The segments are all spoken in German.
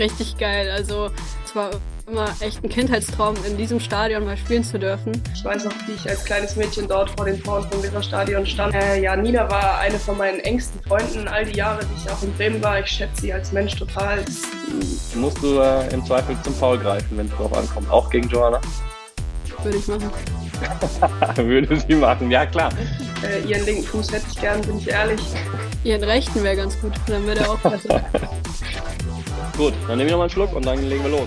Richtig geil. Also es war immer echt ein Kindheitstraum, in diesem Stadion mal spielen zu dürfen. Ich weiß noch, wie ich als kleines Mädchen dort vor den Toren vom Weserstadion stand. Äh, ja, Nina war eine von meinen engsten Freunden all die Jahre, die ich auch in Bremen war. Ich schätze sie als Mensch total. Das musst du äh, im Zweifel zum Foul greifen, wenn es darauf ankommt. Auch gegen Joanna? Würde ich machen. Würde sie machen, ja klar. Äh, ihren linken Fuß hätte ich gern, bin ich ehrlich. Ihren rechten wäre ganz gut, dann würde er auch besser. gut, dann nehmen wir nochmal einen Schluck und dann legen wir los.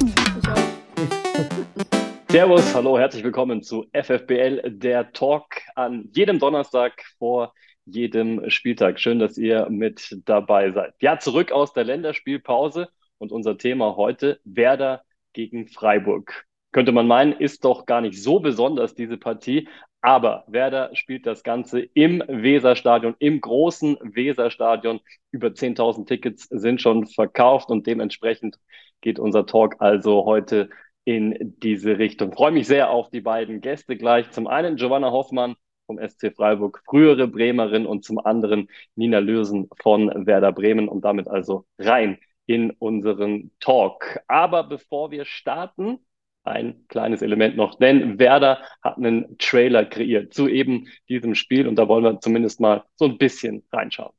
Servus, hallo, herzlich willkommen zu FFBL, der Talk an jedem Donnerstag vor jedem Spieltag. Schön, dass ihr mit dabei seid. Ja, zurück aus der Länderspielpause und unser Thema heute Werder gegen Freiburg könnte man meinen, ist doch gar nicht so besonders, diese Partie. Aber Werder spielt das Ganze im Weserstadion, im großen Weserstadion. Über 10.000 Tickets sind schon verkauft und dementsprechend geht unser Talk also heute in diese Richtung. Ich freue mich sehr auf die beiden Gäste gleich. Zum einen Giovanna Hoffmann vom SC Freiburg, frühere Bremerin und zum anderen Nina Lürsen von Werder Bremen und damit also rein in unseren Talk. Aber bevor wir starten, ein kleines Element noch, denn Werder hat einen Trailer kreiert zu eben diesem Spiel und da wollen wir zumindest mal so ein bisschen reinschauen.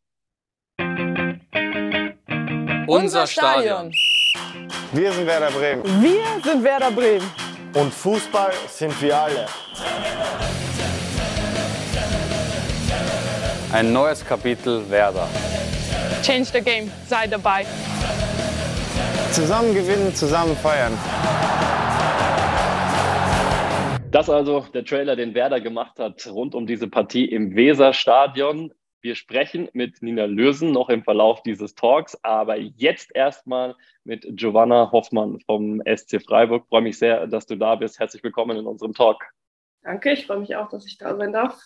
Unser Stadion. Wir sind Werder Bremen. Wir sind Werder Bremen. Und Fußball sind wir alle. Ein neues Kapitel Werder. Change the game. Sei dabei. Zusammen gewinnen, zusammen feiern. Das also der Trailer, den Werder gemacht hat rund um diese Partie im Weserstadion. Wir sprechen mit Nina Lürsen noch im Verlauf dieses Talks, aber jetzt erstmal mit Giovanna Hoffmann vom SC Freiburg. Ich freue mich sehr, dass du da bist. Herzlich willkommen in unserem Talk. Danke, ich freue mich auch, dass ich da sein darf.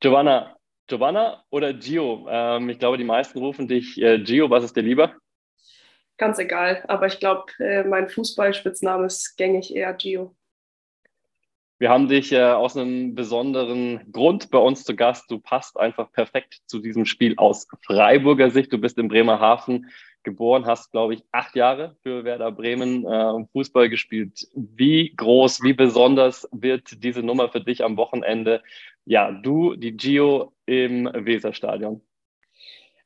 Giovanna, Giovanna oder Gio? Ähm, ich glaube, die meisten rufen dich äh, Gio. Was ist dir lieber? Ganz egal, aber ich glaube, äh, mein Fußballspitzname ist gängig eher Gio. Wir haben dich äh, aus einem besonderen Grund bei uns zu Gast. Du passt einfach perfekt zu diesem Spiel aus Freiburger Sicht. Du bist in Bremerhaven geboren, hast, glaube ich, acht Jahre für Werder Bremen äh, Fußball gespielt. Wie groß, wie besonders wird diese Nummer für dich am Wochenende? Ja, du, die Gio im Weserstadion.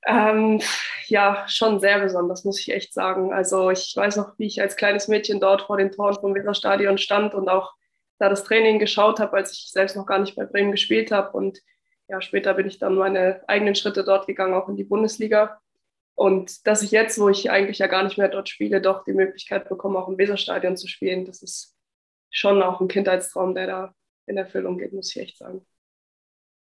Ähm, ja, schon sehr besonders, muss ich echt sagen. Also ich weiß noch, wie ich als kleines Mädchen dort vor den Toren vom Weserstadion stand und auch da das Training geschaut habe, als ich selbst noch gar nicht bei Bremen gespielt habe. Und ja, später bin ich dann meine eigenen Schritte dort gegangen, auch in die Bundesliga. Und dass ich jetzt, wo ich eigentlich ja gar nicht mehr dort spiele, doch die Möglichkeit bekomme, auch im Weserstadion zu spielen, das ist schon auch ein Kindheitstraum, der da in Erfüllung geht, muss ich echt sagen.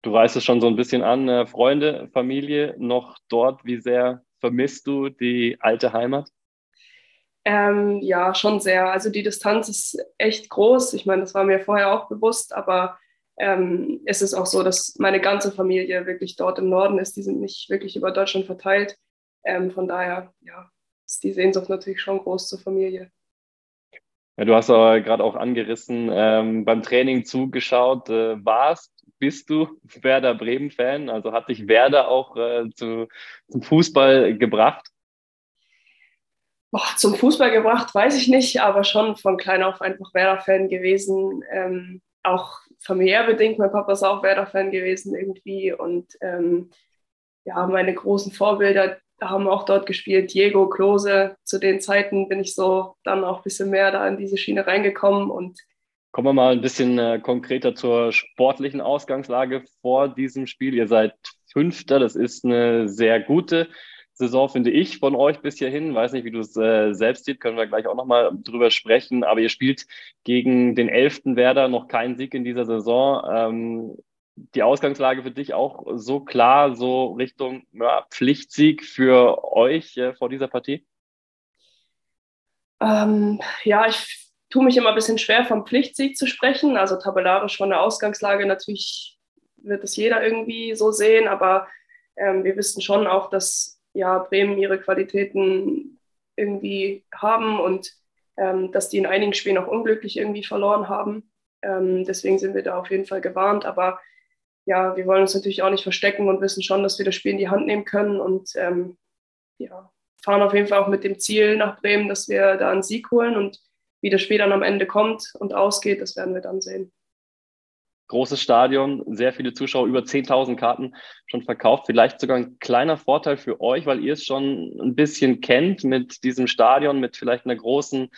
Du reißt es schon so ein bisschen an, äh, Freunde, Familie noch dort. Wie sehr vermisst du die alte Heimat? Ähm, ja, schon sehr. Also die Distanz ist echt groß. Ich meine, das war mir vorher auch bewusst, aber ähm, es ist auch so, dass meine ganze Familie wirklich dort im Norden ist. Die sind nicht wirklich über Deutschland verteilt. Ähm, von daher, ja, ist die Sehnsucht natürlich schon groß zur Familie. Ja, du hast aber gerade auch angerissen, ähm, beim Training zugeschaut, äh, warst, bist du Werder Bremen-Fan? Also hat dich Werder auch äh, zu, zum Fußball gebracht? Boah, zum Fußball gebracht, weiß ich nicht, aber schon von klein auf einfach Werder-Fan gewesen. Ähm, auch familiär bedingt, mein Papa ist auch Werder-Fan gewesen irgendwie. Und ähm, ja, meine großen Vorbilder haben auch dort gespielt. Diego, Klose. Zu den Zeiten bin ich so dann auch ein bisschen mehr da in diese Schiene reingekommen und Kommen wir mal ein bisschen äh, konkreter zur sportlichen Ausgangslage vor diesem Spiel. Ihr seid Fünfter, das ist eine sehr gute Saison, finde ich, von euch bis hierhin. Weiß nicht, wie du es äh, selbst siehst, können wir gleich auch nochmal drüber sprechen. Aber ihr spielt gegen den elften Werder noch keinen Sieg in dieser Saison. Ähm, die Ausgangslage für dich auch so klar, so Richtung ja, Pflichtsieg für euch äh, vor dieser Partie? Ähm, ja, ich tue mich immer ein bisschen schwer, vom Pflichtsieg zu sprechen. Also tabellarisch von der Ausgangslage natürlich wird es jeder irgendwie so sehen, aber ähm, wir wissen schon auch, dass ja, Bremen ihre Qualitäten irgendwie haben und ähm, dass die in einigen Spielen auch unglücklich irgendwie verloren haben. Ähm, deswegen sind wir da auf jeden Fall gewarnt. Aber ja, wir wollen uns natürlich auch nicht verstecken und wissen schon, dass wir das Spiel in die Hand nehmen können und ähm, ja, fahren auf jeden Fall auch mit dem Ziel nach Bremen, dass wir da einen Sieg holen und wie das Spiel dann am Ende kommt und ausgeht, das werden wir dann sehen. Großes Stadion, sehr viele Zuschauer, über 10.000 Karten schon verkauft. Vielleicht sogar ein kleiner Vorteil für euch, weil ihr es schon ein bisschen kennt mit diesem Stadion, mit vielleicht einer großen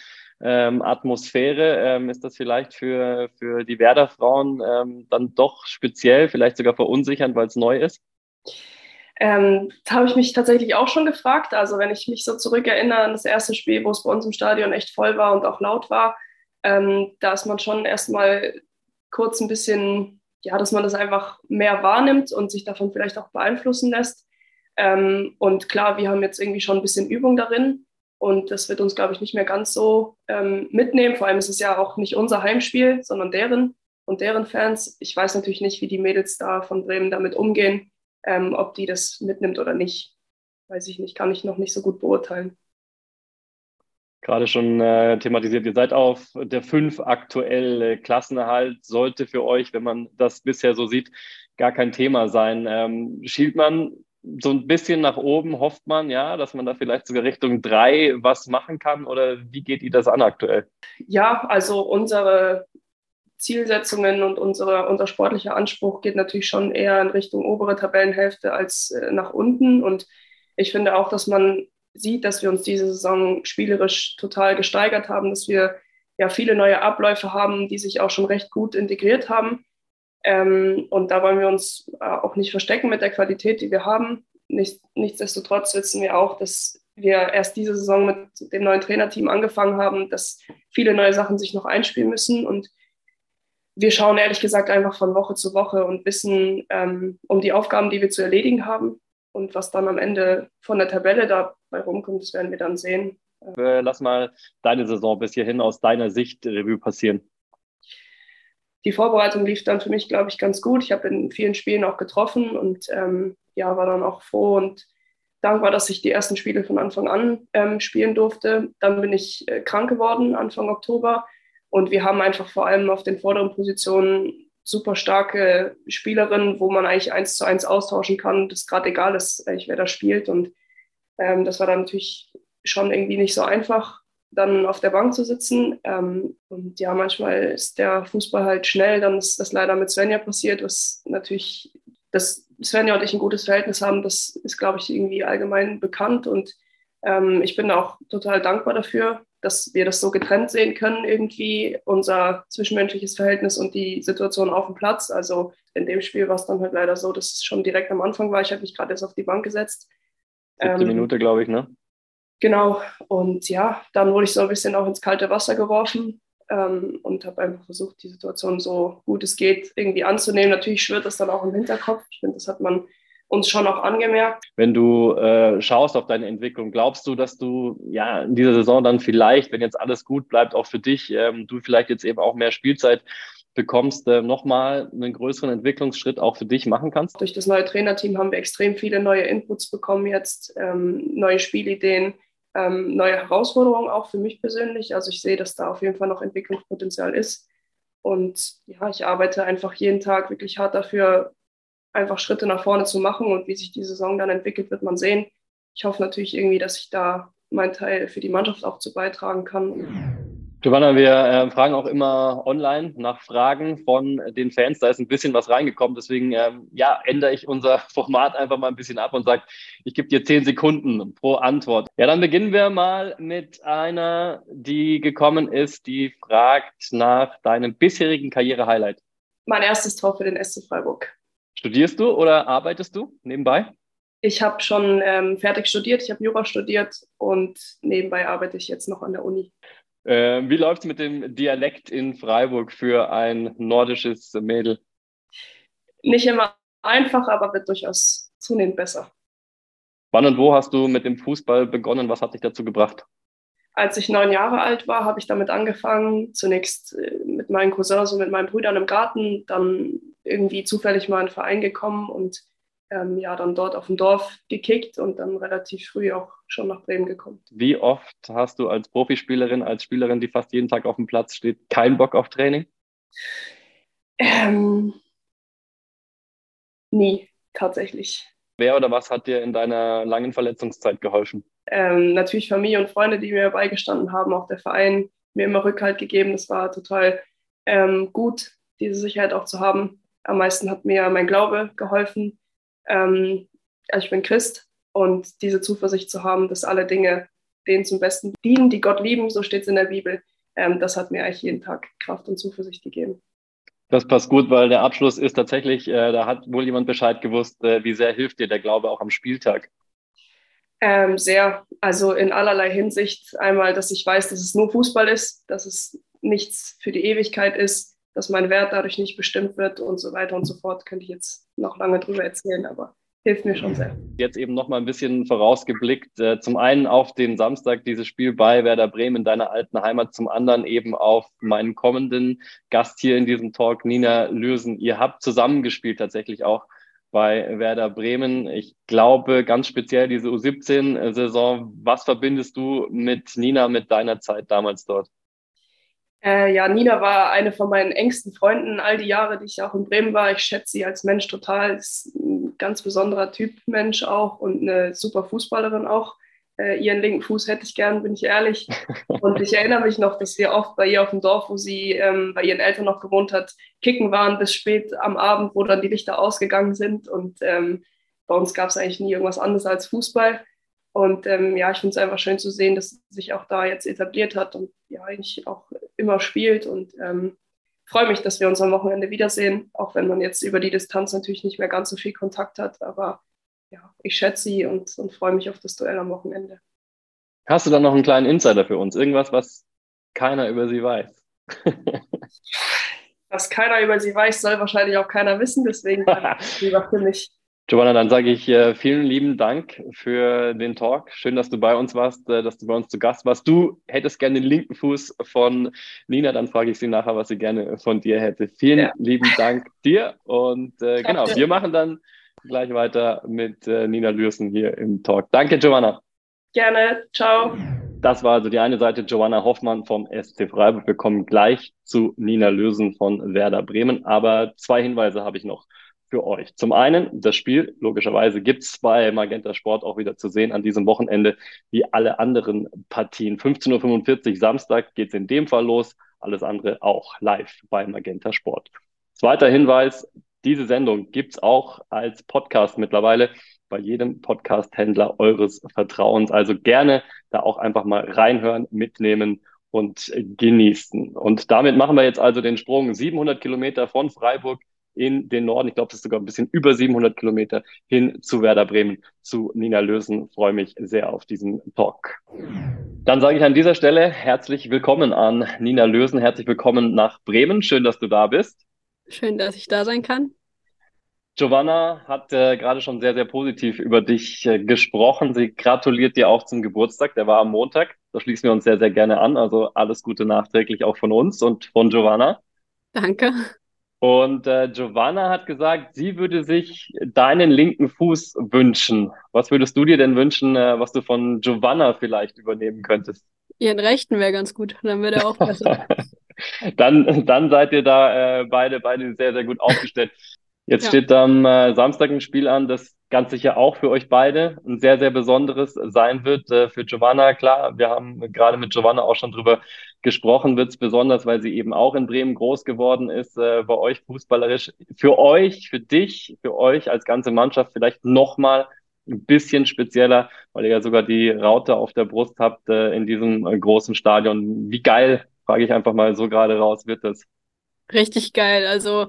ähm, Atmosphäre. Ähm, ist das vielleicht für, für die Werder-Frauen ähm, dann doch speziell, vielleicht sogar verunsichernd, weil es neu ist? Ähm, da habe ich mich tatsächlich auch schon gefragt. Also wenn ich mich so zurückerinnere an das erste Spiel, wo es bei uns im Stadion echt voll war und auch laut war, ähm, da ist man schon erstmal kurz ein bisschen, ja, dass man das einfach mehr wahrnimmt und sich davon vielleicht auch beeinflussen lässt. Ähm, und klar, wir haben jetzt irgendwie schon ein bisschen Übung darin und das wird uns, glaube ich, nicht mehr ganz so ähm, mitnehmen. Vor allem ist es ja auch nicht unser Heimspiel, sondern deren und deren Fans. Ich weiß natürlich nicht, wie die Mädels da von Bremen damit umgehen ähm, ob die das mitnimmt oder nicht, weiß ich nicht, kann ich noch nicht so gut beurteilen. Gerade schon äh, thematisiert, ihr seid auf der 5 aktuell. Äh, Klassenerhalt sollte für euch, wenn man das bisher so sieht, gar kein Thema sein. Ähm, schielt man so ein bisschen nach oben, hofft man, ja, dass man da vielleicht sogar Richtung 3 was machen kann oder wie geht ihr das an aktuell? Ja, also unsere Zielsetzungen und unsere, unser sportlicher Anspruch geht natürlich schon eher in Richtung obere Tabellenhälfte als äh, nach unten. Und ich finde auch, dass man sieht, dass wir uns diese Saison spielerisch total gesteigert haben, dass wir ja viele neue Abläufe haben, die sich auch schon recht gut integriert haben. Ähm, und da wollen wir uns äh, auch nicht verstecken mit der Qualität, die wir haben. Nicht, nichtsdestotrotz wissen wir auch, dass wir erst diese Saison mit dem neuen Trainerteam angefangen haben, dass viele neue Sachen sich noch einspielen müssen. Und wir schauen ehrlich gesagt einfach von Woche zu Woche und wissen ähm, um die Aufgaben, die wir zu erledigen haben. Und was dann am Ende von der Tabelle dabei rumkommt, das werden wir dann sehen. Äh, lass mal deine Saison bis hierhin aus deiner Sicht Revue passieren. Die Vorbereitung lief dann für mich, glaube ich, ganz gut. Ich habe in vielen Spielen auch getroffen und ähm, ja, war dann auch froh und dankbar, dass ich die ersten Spiele von Anfang an ähm, spielen durfte. Dann bin ich äh, krank geworden Anfang Oktober und wir haben einfach vor allem auf den vorderen Positionen super starke Spielerinnen, wo man eigentlich eins zu eins austauschen kann, das gerade egal ist, eigentlich wer da spielt. Und ähm, das war dann natürlich schon irgendwie nicht so einfach, dann auf der Bank zu sitzen. Ähm, und ja, manchmal ist der Fußball halt schnell. Dann ist das leider mit Svenja passiert, was natürlich, dass Svenja und ich ein gutes Verhältnis haben, das ist, glaube ich, irgendwie allgemein bekannt. Und ähm, ich bin auch total dankbar dafür, dass wir das so getrennt sehen können, irgendwie unser zwischenmenschliches Verhältnis und die Situation auf dem Platz. Also in dem Spiel war es dann halt leider so, dass es schon direkt am Anfang war. Ich habe mich gerade erst auf die Bank gesetzt. Siebte ähm, Minute, glaube ich, ne? Genau. Und ja, dann wurde ich so ein bisschen auch ins kalte Wasser geworfen ähm, und habe einfach versucht, die Situation so gut es geht irgendwie anzunehmen. Natürlich schwirrt das dann auch im Hinterkopf. Ich finde, das hat man uns schon auch angemerkt. Wenn du äh, schaust auf deine Entwicklung, glaubst du, dass du ja in dieser Saison dann vielleicht, wenn jetzt alles gut bleibt, auch für dich, ähm, du vielleicht jetzt eben auch mehr Spielzeit bekommst, äh, nochmal einen größeren Entwicklungsschritt auch für dich machen kannst? Durch das neue Trainerteam haben wir extrem viele neue Inputs bekommen jetzt, ähm, neue Spielideen, ähm, neue Herausforderungen auch für mich persönlich. Also ich sehe, dass da auf jeden Fall noch Entwicklungspotenzial ist. Und ja, ich arbeite einfach jeden Tag wirklich hart dafür, einfach Schritte nach vorne zu machen und wie sich die Saison dann entwickelt, wird man sehen. Ich hoffe natürlich irgendwie, dass ich da meinen Teil für die Mannschaft auch zu beitragen kann. Giovanna, wir äh, fragen auch immer online nach Fragen von den Fans. Da ist ein bisschen was reingekommen. Deswegen ähm, ja, ändere ich unser Format einfach mal ein bisschen ab und sage, ich gebe dir zehn Sekunden pro Antwort. Ja, dann beginnen wir mal mit einer, die gekommen ist, die fragt nach deinem bisherigen Karriere-Highlight. Mein erstes Tor für den SC Freiburg. Studierst du oder arbeitest du nebenbei? Ich habe schon ähm, fertig studiert, ich habe Jura studiert und nebenbei arbeite ich jetzt noch an der Uni. Äh, wie läuft es mit dem Dialekt in Freiburg für ein nordisches Mädel? Nicht immer einfach, aber wird durchaus zunehmend besser. Wann und wo hast du mit dem Fußball begonnen? Was hat dich dazu gebracht? Als ich neun Jahre alt war, habe ich damit angefangen. Zunächst äh, mit meinen Cousins und mit meinen Brüdern im Garten, dann irgendwie zufällig mal in einen Verein gekommen und ähm, ja, dann dort auf dem Dorf gekickt und dann relativ früh auch schon nach Bremen gekommen. Wie oft hast du als Profispielerin, als Spielerin, die fast jeden Tag auf dem Platz steht, keinen Bock auf Training? Ähm, nie, tatsächlich. Wer oder was hat dir in deiner langen Verletzungszeit geholfen? Ähm, natürlich Familie und Freunde, die mir beigestanden haben, auch der Verein mir immer Rückhalt gegeben. Das war total ähm, gut, diese Sicherheit auch zu haben. Am meisten hat mir mein Glaube geholfen. Ähm, also ich bin Christ und diese Zuversicht zu haben, dass alle Dinge denen zum Besten dienen, die Gott lieben, so steht es in der Bibel, ähm, das hat mir eigentlich jeden Tag Kraft und Zuversicht gegeben. Das passt gut, weil der Abschluss ist tatsächlich, äh, da hat wohl jemand Bescheid gewusst, äh, wie sehr hilft dir der Glaube auch am Spieltag? Ähm, sehr, also in allerlei Hinsicht. Einmal, dass ich weiß, dass es nur Fußball ist, dass es nichts für die Ewigkeit ist, dass mein Wert dadurch nicht bestimmt wird und so weiter und so fort. Könnte ich jetzt noch lange drüber erzählen, aber hilft mir schon sehr. Jetzt eben noch mal ein bisschen vorausgeblickt. Äh, zum einen auf den Samstag dieses Spiel bei Werder Bremen in deiner alten Heimat, zum anderen eben auf meinen kommenden Gast hier in diesem Talk, Nina Lürsen. Ihr habt zusammengespielt tatsächlich auch bei Werder Bremen. Ich glaube ganz speziell diese U17-Saison. Was verbindest du mit Nina, mit deiner Zeit damals dort? Äh, ja, Nina war eine von meinen engsten Freunden all die Jahre, die ich auch in Bremen war. Ich schätze sie als Mensch total. Ist ein ganz besonderer Typ Mensch auch und eine super Fußballerin auch. Äh, ihren linken Fuß hätte ich gern, bin ich ehrlich. Und ich erinnere mich noch, dass wir oft bei ihr auf dem Dorf, wo sie ähm, bei ihren Eltern noch gewohnt hat, kicken waren bis spät am Abend, wo dann die Lichter ausgegangen sind. Und ähm, bei uns gab es eigentlich nie irgendwas anderes als Fußball. Und ähm, ja, ich finde es einfach schön zu sehen, dass sie sich auch da jetzt etabliert hat und ja, eigentlich auch immer spielt. Und ähm, freue mich, dass wir uns am Wochenende wiedersehen, auch wenn man jetzt über die Distanz natürlich nicht mehr ganz so viel Kontakt hat. Aber ja, ich schätze sie und, und freue mich auf das Duell am Wochenende. Hast du dann noch einen kleinen Insider für uns? Irgendwas, was keiner über sie weiß? was keiner über sie weiß, soll wahrscheinlich auch keiner wissen. Deswegen lieber für mich. Giovanna, dann sage ich äh, vielen lieben Dank für den Talk. Schön, dass du bei uns warst, äh, dass du bei uns zu Gast warst. Du hättest gerne den linken Fuß von Nina, dann frage ich sie nachher, was sie gerne von dir hätte. Vielen ja. lieben Dank dir und äh, genau, wir machen dann gleich weiter mit äh, Nina Lürsen hier im Talk. Danke, Giovanna. Gerne, ciao. Das war also die eine Seite, Giovanna Hoffmann vom SC Freiburg. Wir kommen gleich zu Nina Lürsen von Werder Bremen, aber zwei Hinweise habe ich noch für euch. Zum einen, das Spiel, logischerweise, gibt es bei Magenta Sport auch wieder zu sehen an diesem Wochenende, wie alle anderen Partien. 15.45 Uhr Samstag geht es in dem Fall los, alles andere auch live bei Magenta Sport. Zweiter Hinweis, diese Sendung gibt es auch als Podcast mittlerweile bei jedem Podcast-Händler eures Vertrauens. Also gerne da auch einfach mal reinhören, mitnehmen und genießen. Und damit machen wir jetzt also den Sprung 700 Kilometer von Freiburg in den Norden. Ich glaube, das ist sogar ein bisschen über 700 Kilometer hin zu Werder Bremen, zu Nina Lösen. Freue mich sehr auf diesen Talk. Dann sage ich an dieser Stelle herzlich willkommen an Nina Lösen. Herzlich willkommen nach Bremen. Schön, dass du da bist. Schön, dass ich da sein kann. Giovanna hat äh, gerade schon sehr, sehr positiv über dich äh, gesprochen. Sie gratuliert dir auch zum Geburtstag. Der war am Montag. Da schließen wir uns sehr, sehr gerne an. Also alles Gute nachträglich auch von uns und von Giovanna. Danke. Und äh, Giovanna hat gesagt, sie würde sich deinen linken Fuß wünschen. Was würdest du dir denn wünschen, äh, was du von Giovanna vielleicht übernehmen könntest? Ihren rechten wäre ganz gut, dann wäre der auch besser. dann, dann seid ihr da äh, beide, beide sehr, sehr gut aufgestellt. Jetzt ja. steht am äh, Samstag ein Spiel an, das ganz sicher auch für euch beide ein sehr, sehr besonderes sein wird. Äh, für Giovanna, klar, wir haben gerade mit Giovanna auch schon drüber gesprochen, wird es besonders, weil sie eben auch in Bremen groß geworden ist, äh, bei euch fußballerisch. Für euch, für dich, für euch als ganze Mannschaft vielleicht nochmal ein bisschen spezieller, weil ihr ja sogar die Raute auf der Brust habt äh, in diesem äh, großen Stadion. Wie geil, frage ich einfach mal so gerade raus, wird das? Richtig geil. Also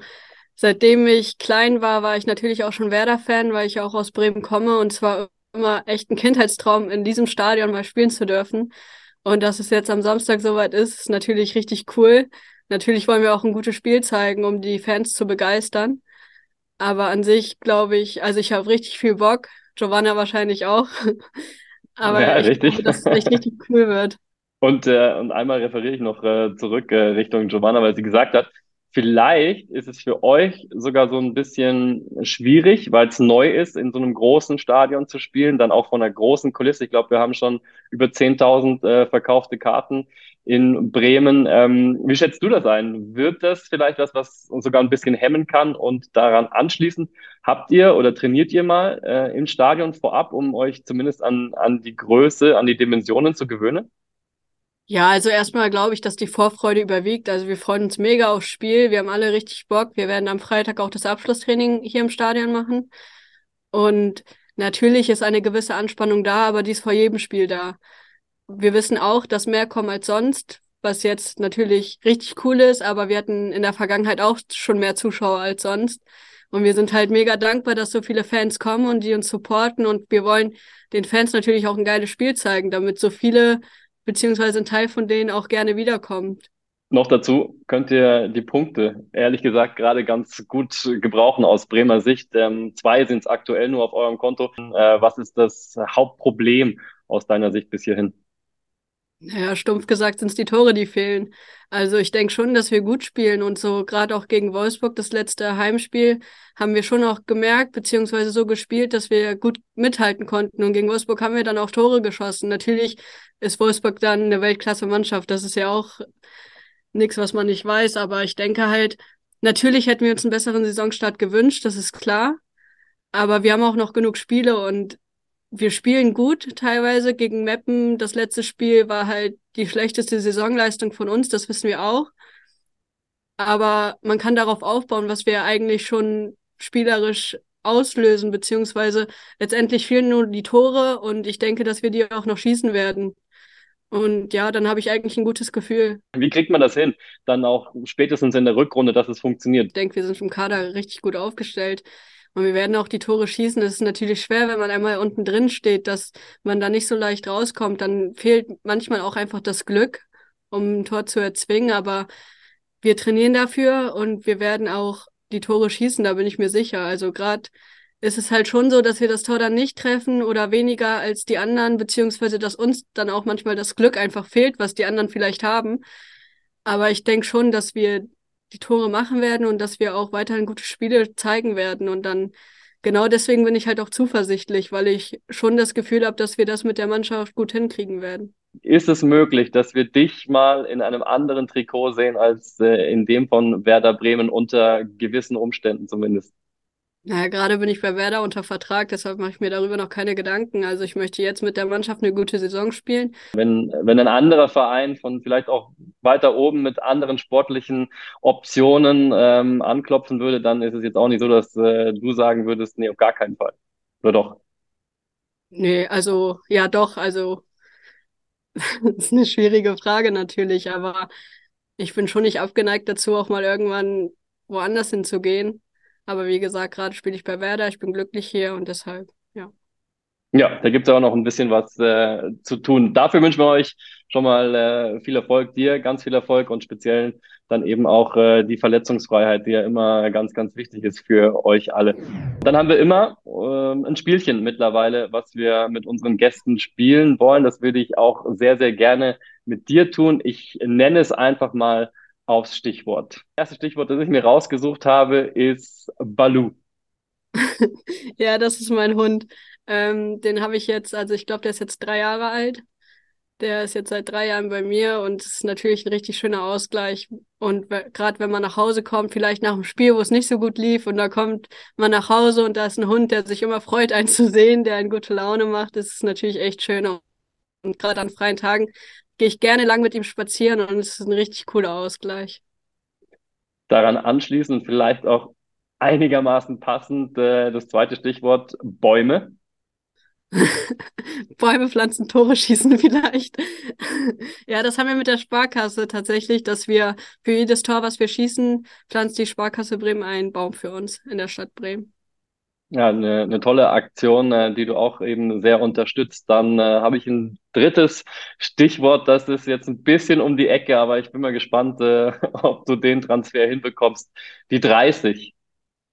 seitdem ich klein war, war ich natürlich auch schon Werder-Fan, weil ich auch aus Bremen komme und zwar immer echt ein Kindheitstraum, in diesem Stadion mal spielen zu dürfen. Und dass es jetzt am Samstag soweit ist, ist natürlich richtig cool. Natürlich wollen wir auch ein gutes Spiel zeigen, um die Fans zu begeistern. Aber an sich glaube ich, also ich habe richtig viel Bock. Giovanna wahrscheinlich auch. Aber ja, ich richtig. glaube, dass es echt richtig cool wird. Und, äh, und einmal referiere ich noch äh, zurück äh, Richtung Giovanna, weil sie gesagt hat, Vielleicht ist es für euch sogar so ein bisschen schwierig, weil es neu ist, in so einem großen Stadion zu spielen, dann auch von einer großen Kulisse. Ich glaube, wir haben schon über 10.000 äh, verkaufte Karten in Bremen. Ähm, wie schätzt du das ein? Wird das vielleicht was, was uns sogar ein bisschen hemmen kann? Und daran anschließend, habt ihr oder trainiert ihr mal äh, im Stadion vorab, um euch zumindest an, an die Größe, an die Dimensionen zu gewöhnen? Ja, also erstmal glaube ich, dass die Vorfreude überwiegt. Also wir freuen uns mega aufs Spiel. Wir haben alle richtig Bock. Wir werden am Freitag auch das Abschlusstraining hier im Stadion machen. Und natürlich ist eine gewisse Anspannung da, aber die ist vor jedem Spiel da. Wir wissen auch, dass mehr kommen als sonst, was jetzt natürlich richtig cool ist, aber wir hatten in der Vergangenheit auch schon mehr Zuschauer als sonst. Und wir sind halt mega dankbar, dass so viele Fans kommen und die uns supporten. Und wir wollen den Fans natürlich auch ein geiles Spiel zeigen, damit so viele beziehungsweise ein Teil von denen auch gerne wiederkommt. Noch dazu könnt ihr die Punkte, ehrlich gesagt, gerade ganz gut gebrauchen aus Bremer Sicht. Ähm, zwei sind es aktuell nur auf eurem Konto. Äh, was ist das Hauptproblem aus deiner Sicht bis hierhin? Ja, stumpf gesagt sind es die Tore, die fehlen. Also ich denke schon, dass wir gut spielen und so gerade auch gegen Wolfsburg, das letzte Heimspiel, haben wir schon auch gemerkt, beziehungsweise so gespielt, dass wir gut mithalten konnten. Und gegen Wolfsburg haben wir dann auch Tore geschossen. Natürlich ist Wolfsburg dann eine Weltklasse-Mannschaft. Das ist ja auch nichts, was man nicht weiß. Aber ich denke halt, natürlich hätten wir uns einen besseren Saisonstart gewünscht, das ist klar. Aber wir haben auch noch genug Spiele und wir spielen gut teilweise gegen Meppen. Das letzte Spiel war halt die schlechteste Saisonleistung von uns, das wissen wir auch. Aber man kann darauf aufbauen, was wir eigentlich schon spielerisch auslösen, beziehungsweise letztendlich fehlen nur die Tore und ich denke, dass wir die auch noch schießen werden. Und ja, dann habe ich eigentlich ein gutes Gefühl. Wie kriegt man das hin? Dann auch spätestens in der Rückrunde, dass es funktioniert. Ich denke, wir sind im Kader richtig gut aufgestellt. Und wir werden auch die Tore schießen. Das ist natürlich schwer, wenn man einmal unten drin steht, dass man da nicht so leicht rauskommt. Dann fehlt manchmal auch einfach das Glück, um ein Tor zu erzwingen. Aber wir trainieren dafür und wir werden auch die Tore schießen, da bin ich mir sicher. Also gerade ist es halt schon so, dass wir das Tor dann nicht treffen oder weniger als die anderen, beziehungsweise dass uns dann auch manchmal das Glück einfach fehlt, was die anderen vielleicht haben. Aber ich denke schon, dass wir die Tore machen werden und dass wir auch weiterhin gute Spiele zeigen werden. Und dann genau deswegen bin ich halt auch zuversichtlich, weil ich schon das Gefühl habe, dass wir das mit der Mannschaft gut hinkriegen werden. Ist es möglich, dass wir dich mal in einem anderen Trikot sehen als äh, in dem von Werder Bremen unter gewissen Umständen zumindest? Naja, gerade bin ich bei Werder unter Vertrag, deshalb mache ich mir darüber noch keine Gedanken. Also ich möchte jetzt mit der Mannschaft eine gute Saison spielen. Wenn, wenn ein anderer Verein von vielleicht auch weiter oben mit anderen sportlichen Optionen ähm, anklopfen würde, dann ist es jetzt auch nicht so, dass äh, du sagen würdest, nee, auf gar keinen Fall. Oder doch? Nee, also ja doch, also das ist eine schwierige Frage natürlich, aber ich bin schon nicht abgeneigt dazu, auch mal irgendwann woanders hinzugehen. Aber wie gesagt, gerade spiele ich bei Werder, ich bin glücklich hier und deshalb, ja. Ja, da gibt es auch noch ein bisschen was äh, zu tun. Dafür wünschen wir euch schon mal äh, viel Erfolg, dir ganz viel Erfolg und speziell dann eben auch äh, die Verletzungsfreiheit, die ja immer ganz, ganz wichtig ist für euch alle. Dann haben wir immer äh, ein Spielchen mittlerweile, was wir mit unseren Gästen spielen wollen. Das würde ich auch sehr, sehr gerne mit dir tun. Ich nenne es einfach mal aufs Stichwort. Das erste Stichwort, das ich mir rausgesucht habe, ist Balu. ja, das ist mein Hund. Ähm, den habe ich jetzt, also ich glaube, der ist jetzt drei Jahre alt. Der ist jetzt seit drei Jahren bei mir und es ist natürlich ein richtig schöner Ausgleich. Und gerade wenn man nach Hause kommt, vielleicht nach einem Spiel, wo es nicht so gut lief, und da kommt man nach Hause und da ist ein Hund, der sich immer freut, einen zu sehen, der eine gute Laune macht, das ist natürlich echt schön. Und gerade an freien Tagen gehe ich gerne lang mit ihm spazieren und es ist ein richtig cooler Ausgleich. Daran anschließend vielleicht auch einigermaßen passend äh, das zweite Stichwort Bäume. Bäume pflanzen, Tore schießen vielleicht. ja, das haben wir mit der Sparkasse tatsächlich, dass wir für jedes Tor, was wir schießen, pflanzt die Sparkasse Bremen einen Baum für uns in der Stadt Bremen. Ja, eine, eine tolle Aktion, äh, die du auch eben sehr unterstützt. Dann äh, habe ich ein drittes Stichwort, das ist jetzt ein bisschen um die Ecke, aber ich bin mal gespannt, äh, ob du den Transfer hinbekommst. Die 30.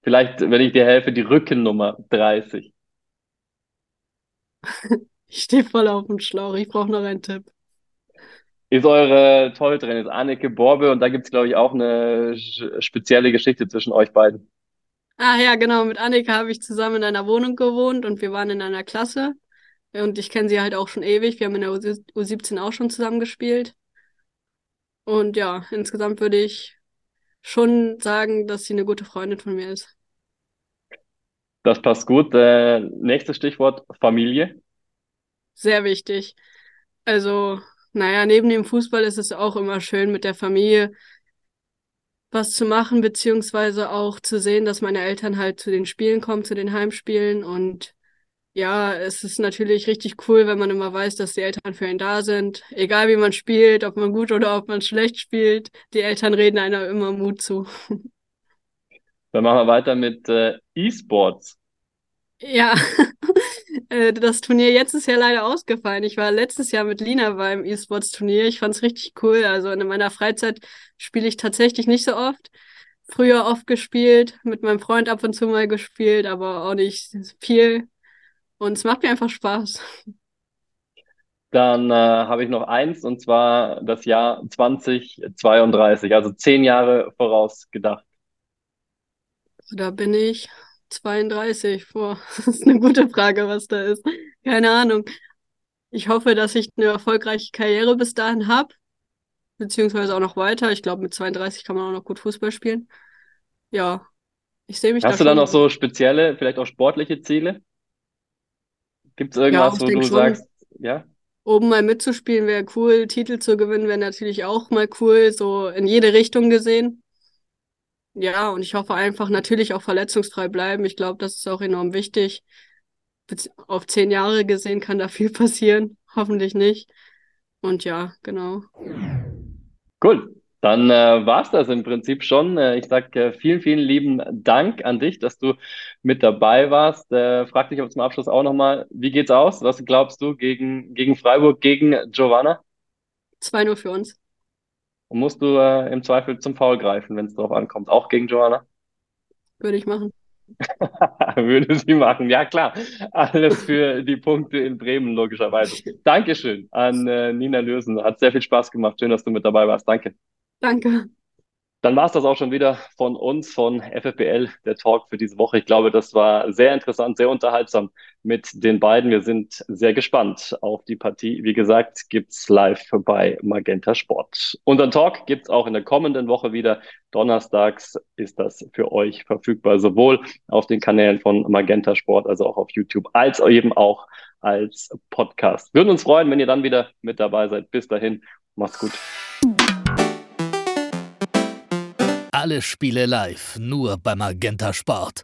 Vielleicht, wenn ich dir helfe, die Rückennummer 30. Ich stehe voll auf dem Schlauch, ich brauche noch einen Tipp. ist eure Torhüterin, ist Anneke Borbe und da gibt es, glaube ich, auch eine spezielle Geschichte zwischen euch beiden. Ah ja, genau. Mit Annika habe ich zusammen in einer Wohnung gewohnt und wir waren in einer Klasse. Und ich kenne sie halt auch schon ewig. Wir haben in der U17 auch schon zusammen gespielt. Und ja, insgesamt würde ich schon sagen, dass sie eine gute Freundin von mir ist. Das passt gut. Äh, nächstes Stichwort Familie. Sehr wichtig. Also, naja, neben dem Fußball ist es auch immer schön, mit der Familie was zu machen, beziehungsweise auch zu sehen, dass meine Eltern halt zu den Spielen kommen, zu den Heimspielen. Und ja, es ist natürlich richtig cool, wenn man immer weiß, dass die Eltern für einen da sind. Egal wie man spielt, ob man gut oder ob man schlecht spielt, die Eltern reden einer immer Mut zu. Dann machen wir weiter mit äh, E-Sports. Ja, äh, das Turnier jetzt ist ja leider ausgefallen. Ich war letztes Jahr mit Lina beim E-Sports-Turnier. Ich fand es richtig cool. Also in meiner Freizeit spiele ich tatsächlich nicht so oft. Früher oft gespielt, mit meinem Freund ab und zu mal gespielt, aber auch nicht viel. Und es macht mir einfach Spaß. Dann äh, habe ich noch eins, und zwar das Jahr 2032, also zehn Jahre vorausgedacht. Da bin ich 32. Boah, das ist eine gute Frage, was da ist. Keine Ahnung. Ich hoffe, dass ich eine erfolgreiche Karriere bis dahin habe, beziehungsweise auch noch weiter. Ich glaube, mit 32 kann man auch noch gut Fußball spielen. Ja, ich sehe mich Hast da du dann schon. noch so spezielle, vielleicht auch sportliche Ziele? Gibt es irgendwas, ich wo du schon. sagst, ja? Oben mal mitzuspielen wäre cool, Titel zu gewinnen wäre natürlich auch mal cool, so in jede Richtung gesehen. Ja, und ich hoffe einfach natürlich auch verletzungsfrei bleiben. Ich glaube, das ist auch enorm wichtig. Auf zehn Jahre gesehen kann da viel passieren. Hoffentlich nicht. Und ja, genau. Cool. Dann äh, war es das im Prinzip schon. Äh, ich sage äh, vielen, vielen lieben Dank an dich, dass du mit dabei warst. Äh, frag dich aber zum Abschluss auch nochmal, wie geht's aus? Was glaubst du gegen, gegen Freiburg, gegen Giovanna? 2-0 für uns. Und musst du äh, im Zweifel zum Foul greifen, wenn es darauf ankommt, auch gegen Giovanna? Würde ich machen. Würde sie machen, ja klar. Alles für die Punkte in Bremen, logischerweise. Dankeschön an äh, Nina Lösen. Hat sehr viel Spaß gemacht. Schön, dass du mit dabei warst. Danke. Danke. Dann war es das auch schon wieder von uns, von FFBL, der Talk für diese Woche. Ich glaube, das war sehr interessant, sehr unterhaltsam mit den beiden. Wir sind sehr gespannt auf die Partie. Wie gesagt, gibt's live bei Magenta Sport. Unseren Talk gibt's auch in der kommenden Woche wieder. Donnerstags ist das für euch verfügbar, sowohl auf den Kanälen von Magenta Sport, also auch auf YouTube, als eben auch als Podcast. Würden uns freuen, wenn ihr dann wieder mit dabei seid. Bis dahin, macht's gut. Alle Spiele live, nur bei Magenta Sport.